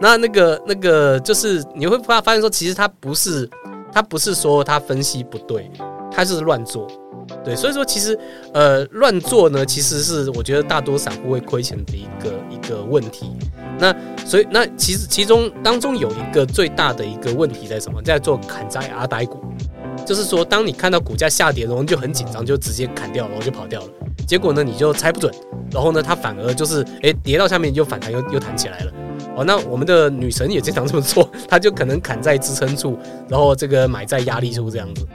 那那个那个就是你会发发现说，其实他不是他不是说他分析不对，他就是乱做。对，所以说其实呃乱做呢，其实是我觉得大多散户会亏钱的一个一个问题。那所以那其实其中当中有一个最大的一个问题在什么？在做砍灾阿呆股，就是说当你看到股价下跌，然后就很紧张，就直接砍掉，然后就跑掉了。结果呢，你就猜不准，然后呢，它反而就是哎跌到下面就反弹又又弹起来了。哦，那我们的女神也经常这么做，她就可能砍在支撑处，然后这个买在压力处这样子。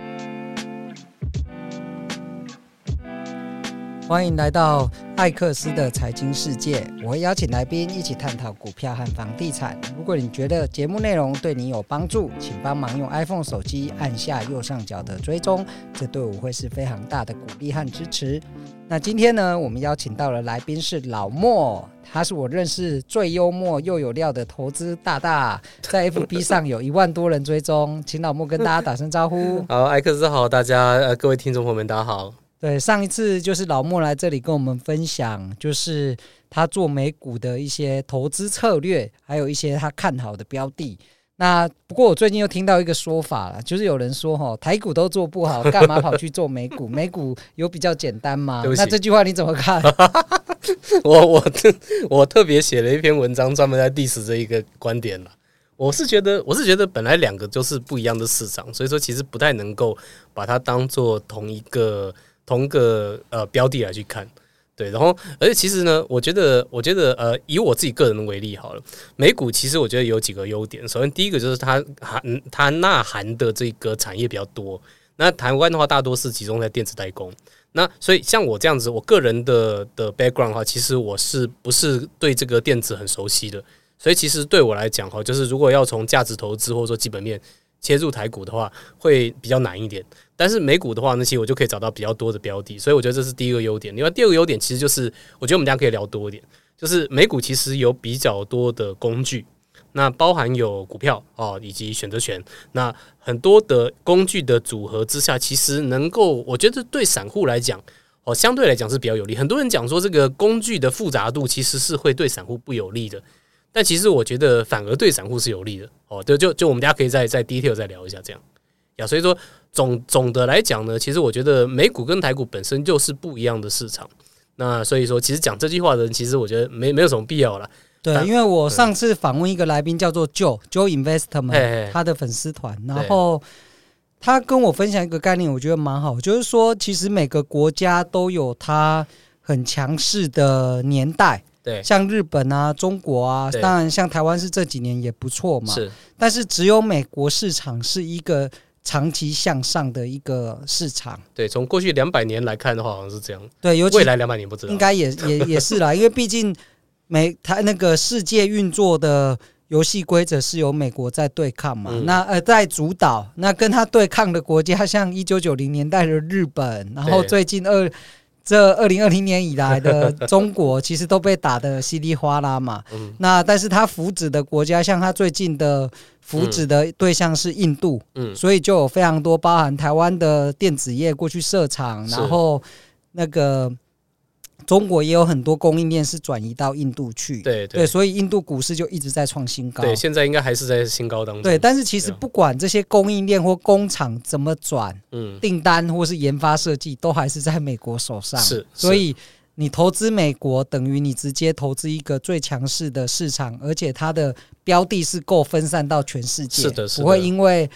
欢迎来到艾克斯的财经世界，我会邀请来宾一起探讨股票和房地产。如果你觉得节目内容对你有帮助，请帮忙用 iPhone 手机按下右上角的追踪，这对我会是非常大的鼓励和支持。那今天呢，我们邀请到的来宾是老莫，他是我认识最幽默又有料的投资大大，在 FB 上有一万多人追踪，请老莫跟大家打声招呼。好，艾克斯好，大家呃各位听众朋友们，大家好。对，上一次就是老莫来这里跟我们分享，就是他做美股的一些投资策略，还有一些他看好的标的。那不过我最近又听到一个说法了，就是有人说哈，台股都做不好，干嘛跑去做美股？美股有比较简单吗？那这句话你怎么看？我我特我特别写了一篇文章，专门在 diss 这一个观点了。我是觉得，我是觉得本来两个就是不一样的市场，所以说其实不太能够把它当做同一个。同个呃标的来去看，对，然后而且其实呢，我觉得我觉得呃以我自己个人为例好了，美股其实我觉得有几个优点。首先第一个就是它含它纳含的这个产业比较多。那台湾的话，大多是集中在电子代工。那所以像我这样子，我个人的的 background 的话，其实我是不是对这个电子很熟悉的？所以其实对我来讲哈，就是如果要从价值投资或者说基本面切入台股的话，会比较难一点。但是美股的话，那其实我就可以找到比较多的标的，所以我觉得这是第一个优点。另外第二个优点，其实就是我觉得我们大家可以聊多一点，就是美股其实有比较多的工具，那包含有股票哦，以及选择权，那很多的工具的组合之下，其实能够我觉得对散户来讲哦，相对来讲是比较有利。很多人讲说这个工具的复杂度其实是会对散户不有利的，但其实我觉得反而对散户是有利的哦。就就就我们大家可以再再 detail 再聊一下这样呀，所以说。总总的来讲呢，其实我觉得美股跟台股本身就是不一样的市场。那所以说，其实讲这句话的人，其实我觉得没没有什么必要了。对，因为我上次访问一个来宾叫做 Joe Joe Investment，他的粉丝团，然后他跟我分享一个概念，我觉得蛮好，就是说，其实每个国家都有它很强势的年代。对，像日本啊、中国啊，当然像台湾是这几年也不错嘛。是，但是只有美国市场是一个。长期向上的一个市场，对，从过去两百年来看的话，好像是这样。对，尤其未来两百年不知道，应该也也也是啦，因为毕竟美它那个世界运作的游戏规则是由美国在对抗嘛，嗯、那呃在主导，那跟他对抗的国家像一九九零年代的日本，然后最近二这二零二零年以来的中国，其实都被打得稀里哗啦嘛。嗯、那但是它扶植的国家，像它最近的。扶植的对象是印度，嗯，所以就有非常多包含台湾的电子业过去设厂，然后那个中国也有很多供应链是转移到印度去，对对，所以印度股市就一直在创新高，对，现在应该还是在新高当中。对，但是其实不管这些供应链或工厂怎么转，嗯，订单或是研发设计都还是在美国手上，是，所以。你投资美国等于你直接投资一个最强势的市场，而且它的标的是够分散到全世界，是的，是的，不会因为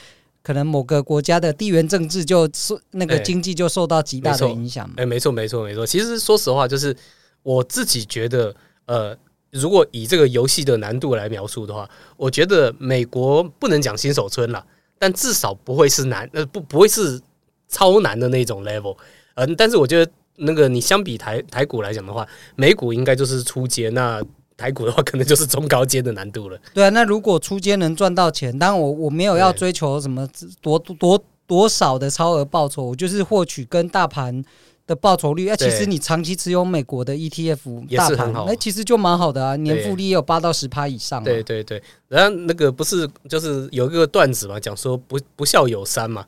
可能某个国家的地缘政治就受那个经济就受到极大的影响。哎，没错，没错，没错。其实说实话，就是我自己觉得，呃，如果以这个游戏的难度来描述的话，我觉得美国不能讲新手村了，但至少不会是难，呃，不不会是超难的那种 level。嗯，但是我觉得。那个你相比台台股来讲的话，美股应该就是初阶，那台股的话可能就是中高阶的难度了。对啊，那如果出阶能赚到钱，当然我我没有要追求什么多多多少的超额报酬，我就是获取跟大盘的报酬率。哎，其实你长期持有美国的 ETF 大盘，哎，其实就蛮好的啊，年复利也有八到十趴以上。对对对，然后那个不是就是有一个段子嘛，讲说不不孝有三嘛，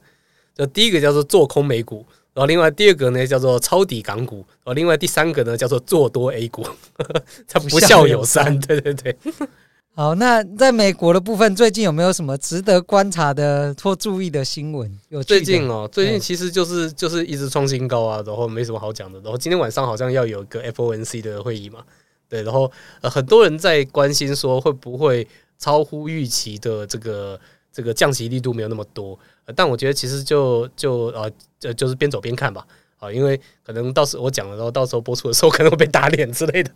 就第一个叫做做空美股。然后另外第二个呢叫做抄底港股，然后另外第三个呢叫做做多 A 股，它不孝有三，对对对。好，那在美国的部分，最近有没有什么值得观察的或注意的新闻？有最近哦，最近其实就是就是一直创新高啊，然后没什么好讲的。然后今天晚上好像要有一个 FOMC 的会议嘛，对，然后呃很多人在关心说会不会超乎预期的这个这个降息力度没有那么多，但我觉得其实就就呃就就是边走边看吧，啊，因为可能到时候我讲了，然后到时候播出的时候 可能会被打脸之类的。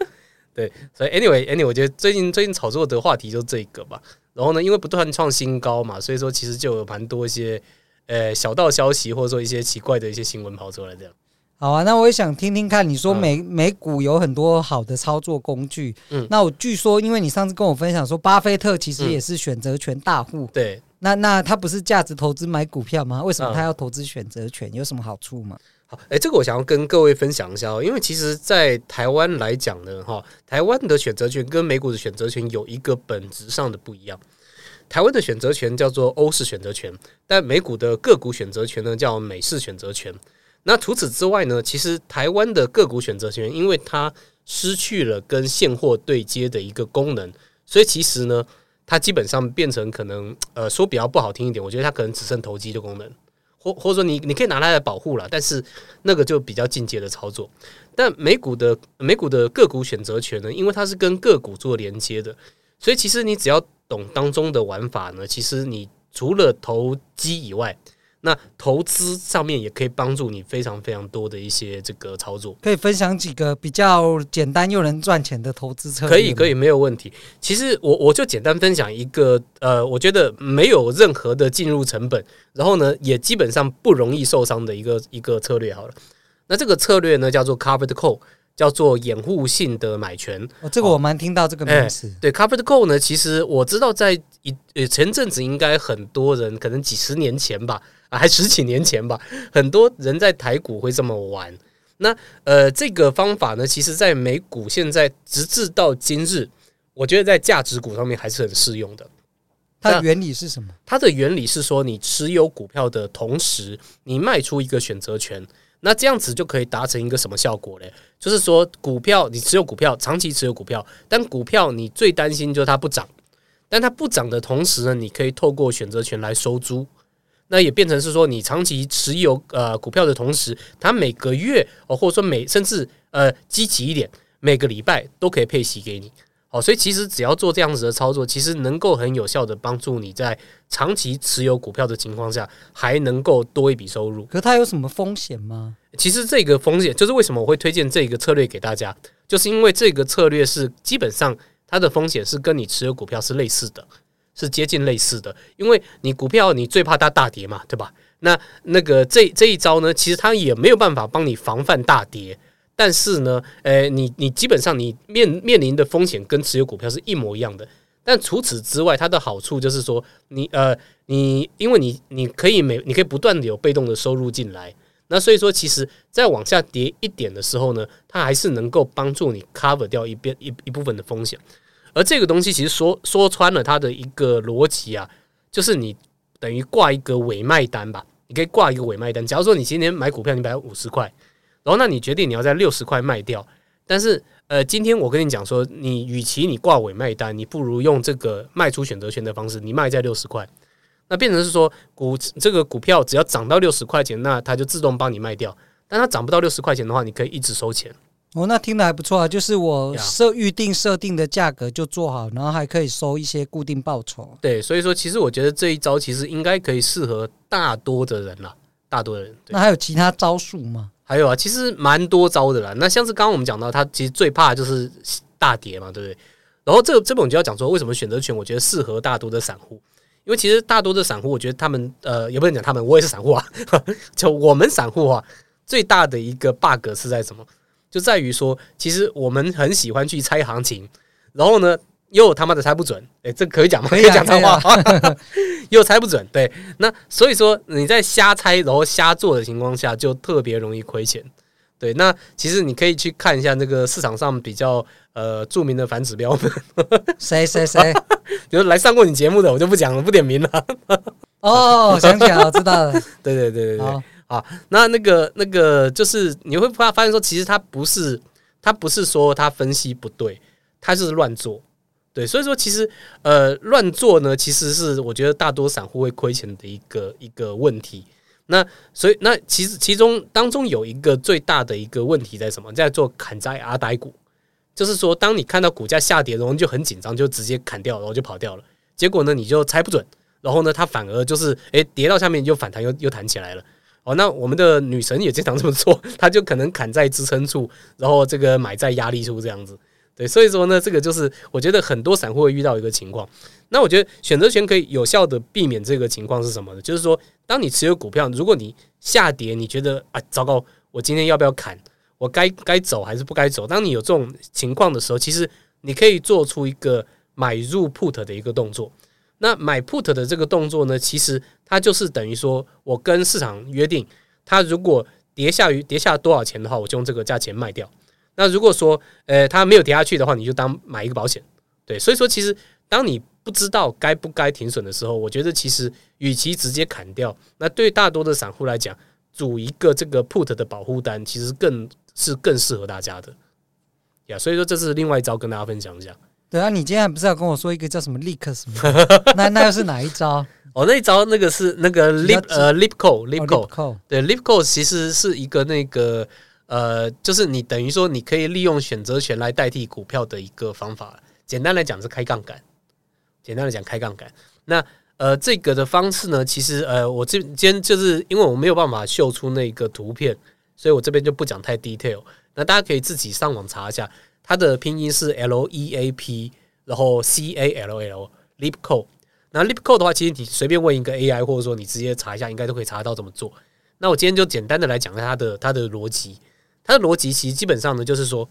对，所以 anyway anyway，我觉得最近最近炒作的话题就是这个吧。然后呢，因为不断创新高嘛，所以说其实就有蛮多一些呃小道消息，或者说一些奇怪的一些新闻跑出来这样。好啊，那我也想听听看，你说美美股有很多好的操作工具。嗯，那我据说，因为你上次跟我分享说，巴菲特其实也是选择权大户。嗯、对，那那他不是价值投资买股票吗？为什么他要投资选择权？有什么好处吗？好，哎，这个我想要跟各位分享一下哦，因为其实，在台湾来讲呢，哈，台湾的选择权跟美股的选择权有一个本质上的不一样。台湾的选择权叫做欧式选择权，但美股的个股选择权呢叫美式选择权。那除此之外呢，其实台湾的个股选择权，因为它失去了跟现货对接的一个功能，所以其实呢，它基本上变成可能，呃，说比较不好听一点，我觉得它可能只剩投机的功能。或或者说你你可以拿它来保护了，但是那个就比较进阶的操作。但美股的美股的个股选择权呢，因为它是跟个股做连接的，所以其实你只要懂当中的玩法呢，其实你除了投机以外。那投资上面也可以帮助你非常非常多的一些这个操作，可以分享几个比较简单又能赚钱的投资策略。可以，可以，没有问题。其实我我就简单分享一个，呃，我觉得没有任何的进入成本，然后呢，也基本上不容易受伤的一个一个策略。好了，那这个策略呢叫做 Covered Call，叫做掩护性的买权。哦，这个我蛮听到这个名词。对，Covered Call 呢，其实我知道在一呃前阵子应该很多人可能几十年前吧。啊，还十几年前吧，很多人在台股会这么玩。那呃，这个方法呢，其实在美股现在直至到今日，我觉得在价值股上面还是很适用的。它的原理是什么？它的原理是说，你持有股票的同时，你卖出一个选择权，那这样子就可以达成一个什么效果嘞？就是说，股票你持有股票，长期持有股票，但股票你最担心就是它不涨，但它不涨的同时呢，你可以透过选择权来收租。那也变成是说，你长期持有呃股票的同时，它每个月哦，或者说每甚至呃积极一点，每个礼拜都可以配息给你。好，所以其实只要做这样子的操作，其实能够很有效的帮助你在长期持有股票的情况下，还能够多一笔收入。可它有什么风险吗？其实这个风险就是为什么我会推荐这个策略给大家，就是因为这个策略是基本上它的风险是跟你持有股票是类似的。是接近类似的，因为你股票你最怕它大跌嘛，对吧？那那个这这一招呢，其实它也没有办法帮你防范大跌，但是呢，呃，你你基本上你面面临的风险跟持有股票是一模一样的。但除此之外，它的好处就是说，你呃，你因为你你可以每你可以不断的有被动的收入进来，那所以说，其实在往下跌一点的时候呢，它还是能够帮助你 cover 掉一边一一部分的风险。而这个东西其实说说穿了，它的一个逻辑啊，就是你等于挂一个伪卖单吧，你可以挂一个伪卖单。假如说你今天买股票，你买五十块，然后那你决定你要在六十块卖掉，但是呃，今天我跟你讲说，你与其你挂伪卖单，你不如用这个卖出选择权的方式，你卖在六十块，那变成是说股这个股票只要涨到六十块钱，那它就自动帮你卖掉。但它涨不到六十块钱的话，你可以一直收钱。哦，那听的还不错啊！就是我设预定设定的价格就做好，然后还可以收一些固定报酬。对，所以说其实我觉得这一招其实应该可以适合大多的人啦，大多的人。那还有其他招数吗？还有啊，其实蛮多招的啦。那像是刚刚我们讲到，他其实最怕就是大跌嘛，对不对？然后这个这本我就要讲说，为什么选择权我觉得适合大多的散户？因为其实大多的散户，我觉得他们呃，也不能讲他们，我也是散户啊。就我们散户啊，最大的一个 bug 是在什么？就在于说，其实我们很喜欢去猜行情，然后呢，又他妈的猜不准，哎，这可以讲吗？可以讲脏话，又猜不准。对，那所以说你在瞎猜然后瞎做的情况下，就特别容易亏钱。对，那其实你可以去看一下那个市场上比较呃著名的反指标们，谁谁谁，比如 来上过你节目的，我就不讲了，不点名了。哦，想起来了，知道了。对对对对对。啊，那那个那个就是你会发发现说，其实他不是他不是说他分析不对，他就是乱做，对，所以说其实呃乱做呢，其实是我觉得大多散户会亏钱的一个一个问题。那所以那其实其中当中有一个最大的一个问题在什么？在做砍在阿呆股，就是说当你看到股价下跌，然后就很紧张，就直接砍掉，然后就跑掉了。结果呢，你就猜不准，然后呢，它反而就是诶、跌到下面就反弹又又弹起来了。哦，那我们的女神也经常这么做，她就可能砍在支撑处，然后这个买在压力处这样子。对，所以说呢，这个就是我觉得很多散户会遇到一个情况。那我觉得选择权可以有效的避免这个情况是什么呢？就是说，当你持有股票，如果你下跌，你觉得啊糟糕，我今天要不要砍？我该该走还是不该走？当你有这种情况的时候，其实你可以做出一个买入 put 的一个动作。那买 put 的这个动作呢，其实它就是等于说我跟市场约定，它如果跌下于跌下多少钱的话，我就用这个价钱卖掉。那如果说，呃，它没有跌下去的话，你就当买一个保险，对。所以说，其实当你不知道该不该停损的时候，我觉得其实与其直接砍掉，那对大多的散户来讲，组一个这个 put 的保护单，其实更是更适合大家的。呀，所以说这是另外一招，跟大家分享一下。对啊，你今天不是要跟我说一个叫什么 leak 什么？那那又是哪一招？哦，那一招那个是那个 lip 呃 lipco lipco 对 lipco 其实是一个那个。呃，就是你等于说，你可以利用选择权来代替股票的一个方法。简单来讲是开杠杆。简单来讲开杠杆。那呃，这个的方式呢，其实呃，我这今天就是因为我没有办法秀出那个图片，所以我这边就不讲太 detail。那大家可以自己上网查一下，它的拼音是 L E A P，然后 C A L L Leap Code。那 Leap Code 的话，其实你随便问一个 AI，或者说你直接查一下，应该都可以查到怎么做。那我今天就简单的来讲一下它的它的逻辑。它的逻辑其实基本上呢，就是说，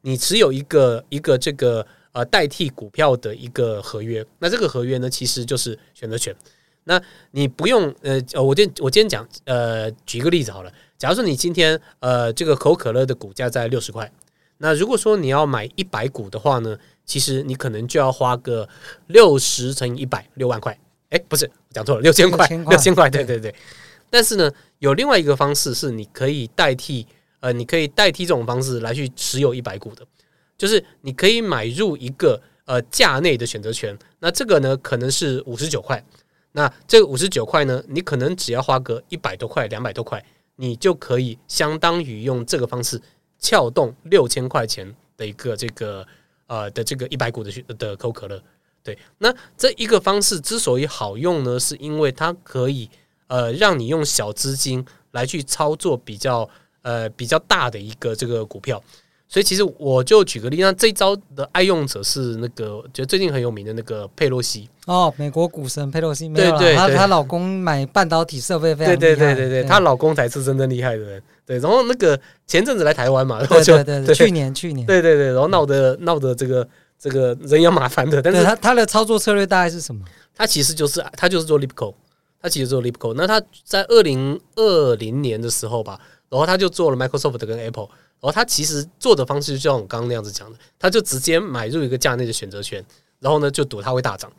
你持有一个一个这个呃代替股票的一个合约，那这个合约呢，其实就是选择权。那你不用呃，我今我今天讲呃，举一个例子好了。假如说你今天呃这个可口可乐的股价在六十块，那如果说你要买一百股的话呢，其实你可能就要花个六十乘以一百六万块。哎，不是，我讲错了，六千块，六千块，对对对。但是呢，有另外一个方式是你可以代替。呃，你可以代替这种方式来去持有一百股的，就是你可以买入一个呃价内的选择权，那这个呢可能是五十九块，那这个五十九块呢，你可能只要花个一百多块、两百多块，你就可以相当于用这个方式撬动六千块钱的一个这个呃的这个一百股的的可口可乐。对，那这一个方式之所以好用呢，是因为它可以呃让你用小资金来去操作比较。呃，比较大的一个这个股票，所以其实我就举个例，那这一招的爱用者是那个，觉得最近很有名的那个佩洛西哦，美国股神佩洛西，对对，她她老公买半导体设备非常厉害，对对对对对，她老公才是真正厉害的人，对。然后那个前阵子来台湾嘛，然后就对对对，去年去年，对对对，然后闹得闹得这个这个人仰马翻的，但是他他的操作策略大概是什么？他其实就是他就是做 Lipco，他其实做 Lipco，那他在二零二零年的时候吧。然后他就做了 Microsoft 跟 Apple，然后他其实做的方式就像我刚刚那样子讲的，他就直接买入一个价内的选择权，然后呢就赌它会大涨。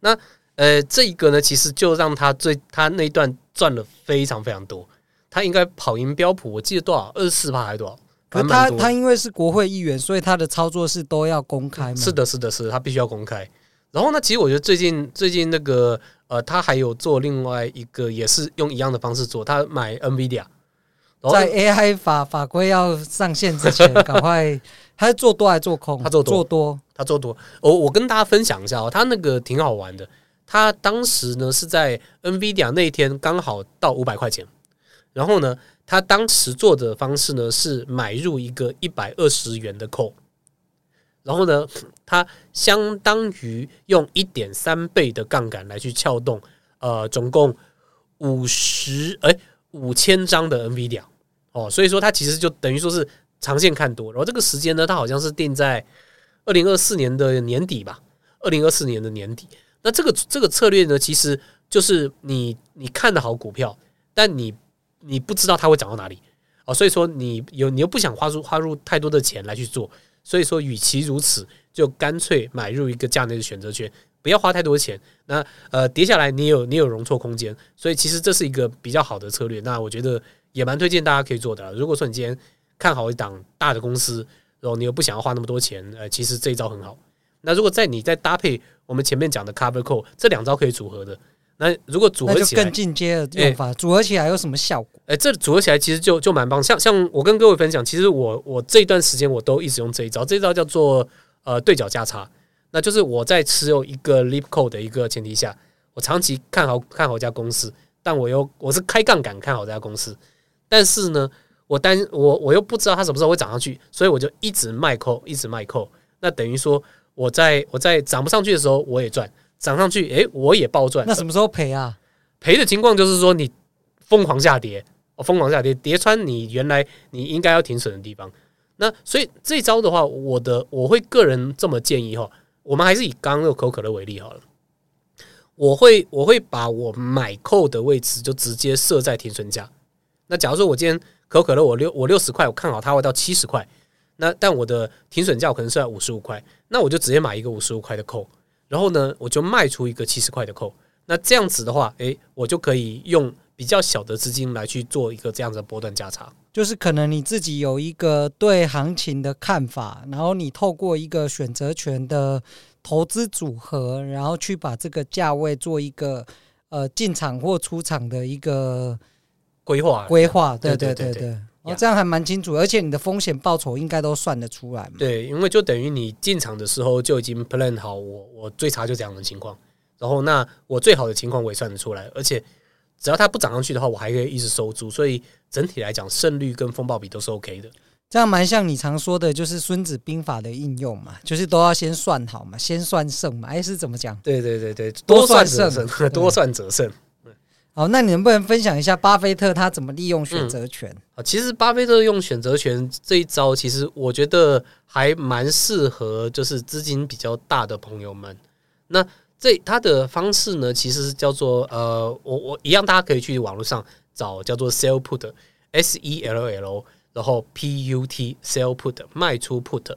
那呃这一个呢其实就让他最他那一段赚了非常非常多，他应该跑赢标普，我记得多少二十四趴还是多少？可他他因为是国会议员，所以他的操作是都要公开吗？是的，是的，是的，他必须要公开。然后呢，其实我觉得最近最近那个呃，他还有做另外一个，也是用一样的方式做，他买 NVIDIA。在 AI 法法规要上线之前，赶快，他是做多还是做空？他做多，做多，他做多。我我跟大家分享一下哦，他那个挺好玩的。他当时呢是在 NVIDIA 那一天刚好到五百块钱，然后呢，他当时做的方式呢是买入一个一百二十元的 call，然后呢，他相当于用一点三倍的杠杆来去撬动，呃，总共五十哎五千张的 NVIDIA。哦，所以说它其实就等于说是长线看多，然后这个时间呢，它好像是定在二零二四年的年底吧，二零二四年的年底。那这个这个策略呢，其实就是你你看得好股票，但你你不知道它会涨到哪里哦，所以说你有你又不想花出花入太多的钱来去做，所以说与其如此，就干脆买入一个价内的选择权，不要花太多钱。那呃跌下来你有你有容错空间，所以其实这是一个比较好的策略。那我觉得。也蛮推荐大家可以做的。如果说你今天看好一档大的公司，然后你又不想要花那么多钱，呃，其实这一招很好。那如果在你再搭配我们前面讲的 cover call，这两招可以组合的。那如果组合起来，更进阶的用法，欸、组合起来有什么效果？哎、欸，这组合起来其实就就蛮棒。像像我跟各位分享，其实我我这一段时间我都一直用这一招，这一招叫做呃对角价差。那就是我在持有一个 leap call 的一个前提下，我长期看好看好一家公司，但我又我是开杠杆看好这家公司，但是呢，我担我我又不知道它什么时候会涨上去，所以我就一直卖 call，一直卖 call。那等于说我在我在涨不上去的时候我也赚，涨上去诶，我也暴赚。那什么时候赔啊？赔的情况就是说你疯狂下跌，哦，疯狂下跌，跌穿你原来你应该要停损的地方。那所以这一招的话，我的我会个人这么建议哈。我们还是以刚刚那个可口可乐为例好了，我会我会把我买扣的位置就直接设在停损价。那假如说我今天可口可乐我六我六十块，我看好它会到七十块，那但我的停损价我可能是在五十五块，那我就直接买一个五十五块的扣，然后呢我就卖出一个七十块的扣。那这样子的话，诶，我就可以用比较小的资金来去做一个这样的波段价差。就是可能你自己有一个对行情的看法，然后你透过一个选择权的投资组合，然后去把这个价位做一个呃进场或出场的一个规划规划。对对对对，哦，这样还蛮清楚，而且你的风险报酬应该都算得出来嘛。对，因为就等于你进场的时候就已经 plan 好我，我我最差就这样的情况，然后那我最好的情况我也算得出来，而且。只要它不涨上去的话，我还可以一直收租，所以整体来讲胜率跟风暴比都是 OK 的。这样蛮像你常说的，就是《孙子兵法》的应用嘛，就是都要先算好嘛，先算胜嘛。哎，是怎么讲？对对对对，多算胜，多算者胜。好，那你能不能分享一下巴菲特他怎么利用选择权？啊、嗯，其实巴菲特用选择权这一招，其实我觉得还蛮适合，就是资金比较大的朋友们。那这他的方式呢，其实是叫做呃，我我一样，大家可以去网络上找叫做 sell put，S E L L，然后 P U T sell put 卖出 put。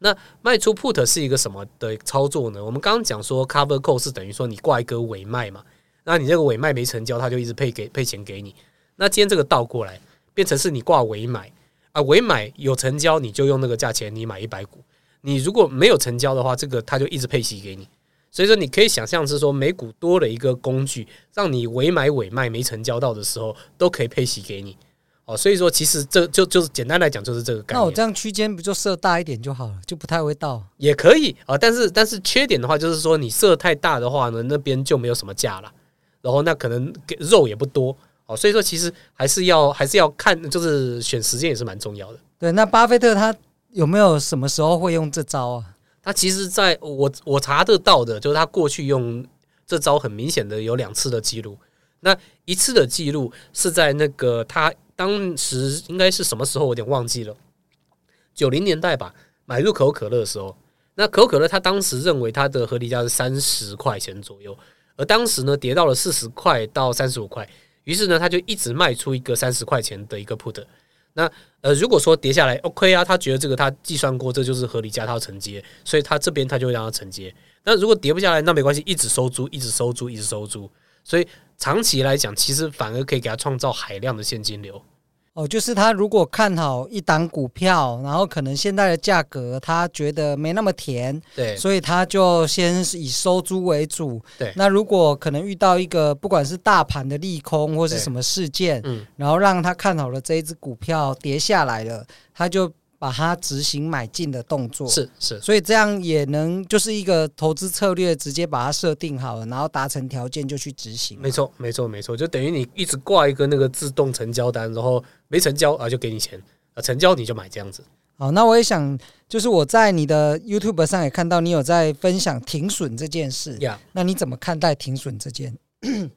那卖出 put 是一个什么的操作呢？我们刚刚讲说 cover call 是等于说你挂一个尾卖嘛，那你这个尾卖没成交，他就一直配给配钱给你。那今天这个倒过来，变成是你挂尾买啊，尾买有成交，你就用那个价钱你买一百股。你如果没有成交的话，这个他就一直配息给你。所以说，你可以想象是说，美股多了一个工具，让你尾买尾卖没成交到的时候，都可以配息给你。哦，所以说，其实这就就是简单来讲，就是这个概念。那我这样区间不就设大一点就好了，就不太会到。也可以啊，但是但是缺点的话，就是说你设太大的话呢，那边就没有什么价了，然后那可能给肉也不多。哦，所以说其实还是要还是要看，就是选时间也是蛮重要的。对，那巴菲特他有没有什么时候会用这招啊？他其实在我我查得到的，就是他过去用这招很明显的有两次的记录。那一次的记录是在那个他当时应该是什么时候，我有点忘记了，九零年代吧，买入可口可乐的时候。那可口可乐他当时认为它的合理价是三十块钱左右，而当时呢跌到了四十块到三十五块，于是呢他就一直卖出一个三十块钱的一个 put。那呃，如果说跌下来，OK 啊，他觉得这个他计算过，这就是合理价，他要承接，所以他这边他就会让他承接。那如果跌不下来，那没关系，一直收租，一直收租，一直收租。所以长期来讲，其实反而可以给他创造海量的现金流。哦，就是他如果看好一档股票，然后可能现在的价格他觉得没那么甜，对，所以他就先以收租为主。对，那如果可能遇到一个不管是大盘的利空或是什么事件，嗯，然后让他看好了这一只股票跌下来了，他就。把它执行买进的动作是是，所以这样也能就是一个投资策略，直接把它设定好了，然后达成条件就去执行。没错，没错，没错，就等于你一直挂一个那个自动成交单，然后没成交啊就给你钱啊，成交你就买这样子。好，那我也想，就是我在你的 YouTube 上也看到你有在分享停损这件事呀。那你怎么看待停损这件？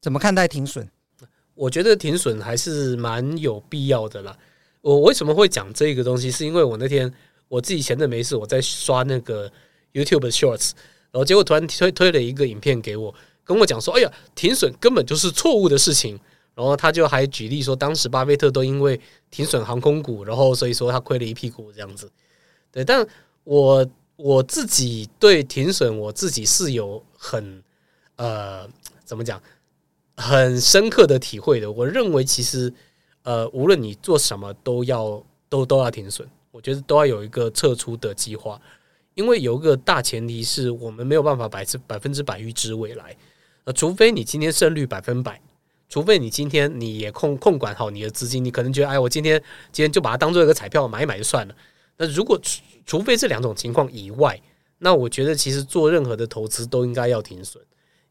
怎么看待停损？我觉得停损还是蛮有必要的啦。我为什么会讲这个东西？是因为我那天我自己闲着没事，我在刷那个 YouTube Shorts，然后结果突然推推了一个影片给我，跟我讲说：“哎呀，停损根本就是错误的事情。”然后他就还举例说，当时巴菲特都因为停损航空股，然后所以说他亏了一屁股这样子。对，但我我自己对停损，我自己是有很呃怎么讲很深刻的体会的。我认为其实。呃，无论你做什么，都要都都要停损。我觉得都要有一个撤出的计划，因为有一个大前提是我们没有办法百百分之百预知未来，呃，除非你今天胜率百分百，除非你今天你也控控管好你的资金，你可能觉得，哎，我今天今天就把它当做一个彩票买一买就算了。那如果除除非这两种情况以外，那我觉得其实做任何的投资都应该要停损，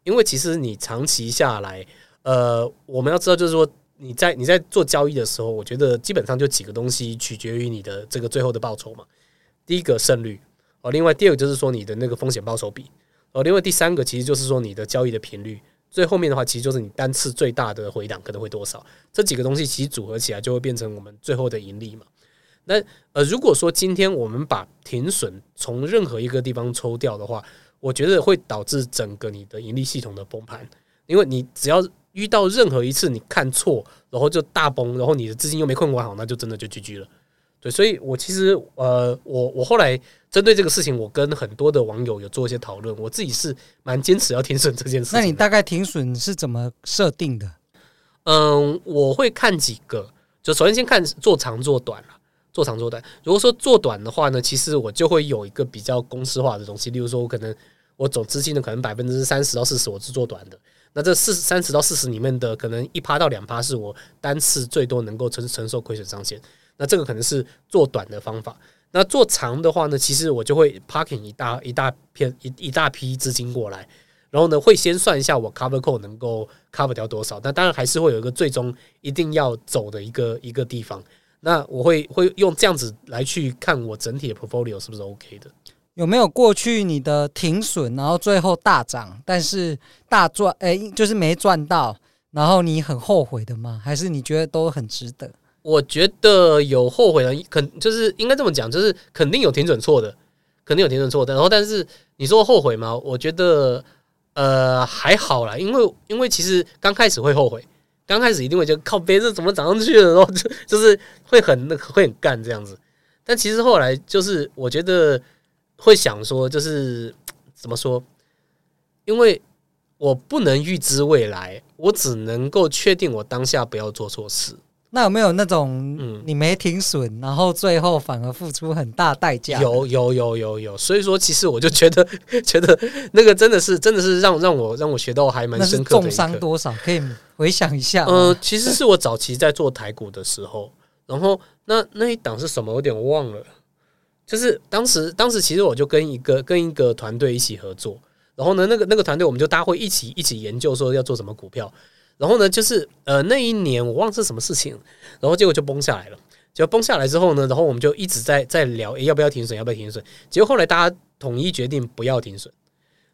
因为其实你长期下来，呃，我们要知道就是说你在你在做交易的时候，我觉得基本上就几个东西取决于你的这个最后的报酬嘛。第一个胜率。哦，另外第二个就是说你的那个风险报酬比，哦，另外第三个其实就是说你的交易的频率，最后面的话其实就是你单次最大的回档可能会多少，这几个东西其实组合起来就会变成我们最后的盈利嘛。那呃，如果说今天我们把停损从任何一个地方抽掉的话，我觉得会导致整个你的盈利系统的崩盘，因为你只要遇到任何一次你看错，然后就大崩，然后你的资金又没控管好，那就真的就 GG 了。对，所以我其实呃，我我后来针对这个事情，我跟很多的网友有做一些讨论。我自己是蛮坚持要停损这件事情。那你大概停损是怎么设定的？嗯，我会看几个，就首先先看做长做短了，做长做短。如果说做短的话呢，其实我就会有一个比较公式化的东西，例如说，我可能我总资金的可能百分之三十到四十我是做短的，那这四三十到四十里面的可能一趴到两趴是我单次最多能够承承受亏损上限。那这个可能是做短的方法。那做长的话呢，其实我就会 parking 一大一大片一一大批资金过来，然后呢会先算一下我 cover call 能够 cover 掉多少。那当然还是会有一个最终一定要走的一个一个地方。那我会会用这样子来去看我整体的 portfolio 是不是 OK 的？有没有过去你的停损，然后最后大涨，但是大赚，哎，就是没赚到，然后你很后悔的吗？还是你觉得都很值得？我觉得有后悔的，肯就是应该这么讲，就是肯定有停损错的，肯定有停损错的。然后，但是你说后悔吗？我觉得呃还好啦，因为因为其实刚开始会后悔，刚开始一定会觉得靠别人怎么涨上去的，然后就 就是会很会很干这样子。但其实后来就是我觉得会想说，就是怎么说？因为我不能预知未来，我只能够确定我当下不要做错事。那有没有那种，你没停损，嗯，然后最后反而付出很大代价？有有有有有，所以说其实我就觉得，觉得那个真的是真的是让让我让我学到还蛮深刻的。重伤多少？可以回想一下。呃，其实是我早期在做台股的时候，然后那那一档是什么？有点忘了。就是当时当时其实我就跟一个跟一个团队一起合作，然后呢，那个那个团队我们就大家会一起一起研究说要做什么股票。然后呢，就是呃那一年我忘了是什么事情，然后结果就崩下来了。结果崩下来之后呢，然后我们就一直在在聊，要不要停损？要不要停损？结果后来大家统一决定不要停损。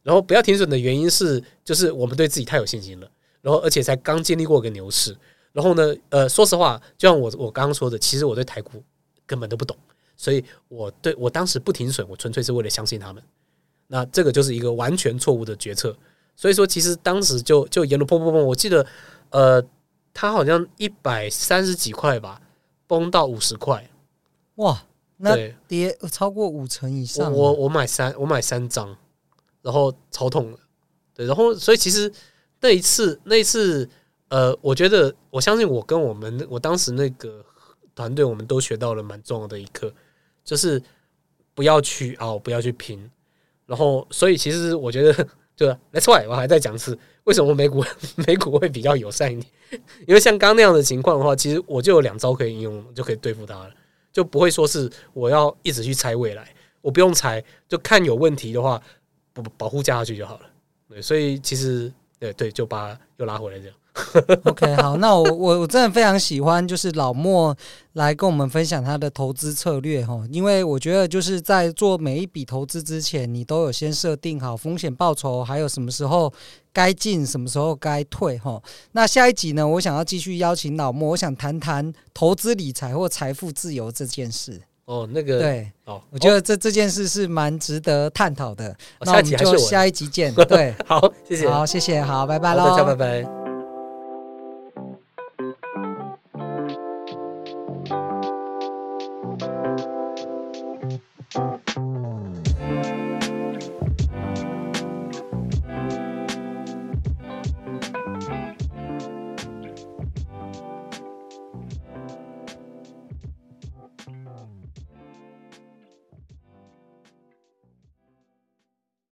然后不要停损的原因是，就是我们对自己太有信心了。然后而且才刚经历过一个牛市。然后呢，呃，说实话，就像我我刚刚说的，其实我对台股根本都不懂，所以我对我当时不停损，我纯粹是为了相信他们。那这个就是一个完全错误的决策。所以说，其实当时就就沿路砰砰砰，我记得，呃，它好像一百三十几块吧，崩到五十块，哇，那跌超过五成以上。我我买三我买三张，然后超痛了，对，然后所以其实那一次那一次，呃，我觉得我相信我跟我们我当时那个团队，我们都学到了蛮重要的一课，就是不要去熬，不要去拼，然后所以其实我觉得。对，That's why 我还在讲是为什么美股 美股会比较友善一点，因为像刚那样的情况的话，其实我就有两招可以应用，就可以对付它了，就不会说是我要一直去猜未来，我不用猜，就看有问题的话，不保护加下去就好了。对，所以其实对对，就把又拉回来这样。OK，好，那我我我真的非常喜欢，就是老莫来跟我们分享他的投资策略哈，因为我觉得就是在做每一笔投资之前，你都有先设定好风险报酬，还有什么时候该进，什么时候该退哈。那下一集呢，我想要继续邀请老莫，我想谈谈投资理财或财富自由这件事。哦，那个对，哦，我觉得这这件事是蛮值得探讨的。那我们就下一集见。对，好，谢谢，好，谢谢，好，拜拜喽，大家拜拜。